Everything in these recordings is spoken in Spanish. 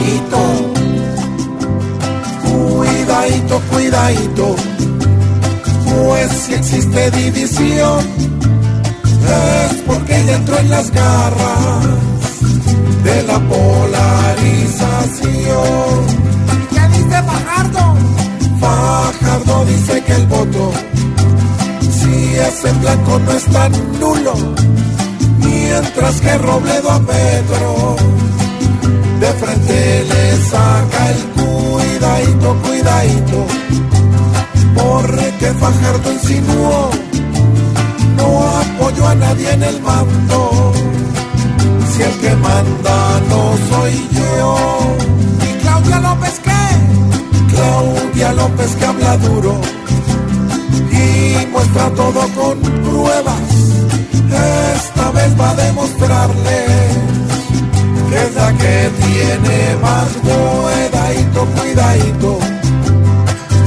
Cuidadito, cuidadito, cuidadito, pues si existe división, es porque ya entró en las garras de la polarización. ¿Qué dice Fajardo? Fajardo dice que el voto, si es en blanco, no es tan nulo, mientras que Robledo a Petro de frente le saca el cuidadito, cuidadito, porque Fajardo insinuó, no apoyo a nadie en el mando, si el que manda no soy yo. ¿Y Claudia López qué? Claudia López que habla duro y muestra todo con pruebas, que tiene más cuidadito, cuidadito,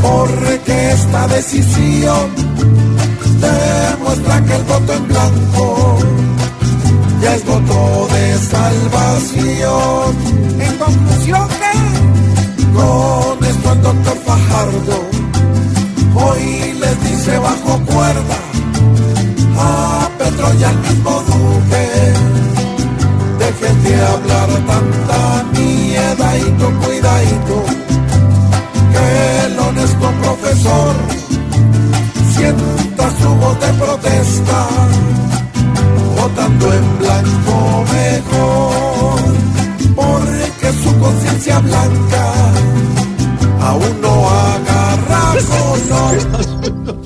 porque esta decisión demuestra que el voto en blanco ya es voto de salvación. En conclusión, ¿qué? Con esto el doctor Fajardo hoy les dice bajo cuerda a Petro y al mismo Duque dejen de hablar sienta su voz de protesta, votando en blanco mejor, porque su conciencia blanca aún no agarra color.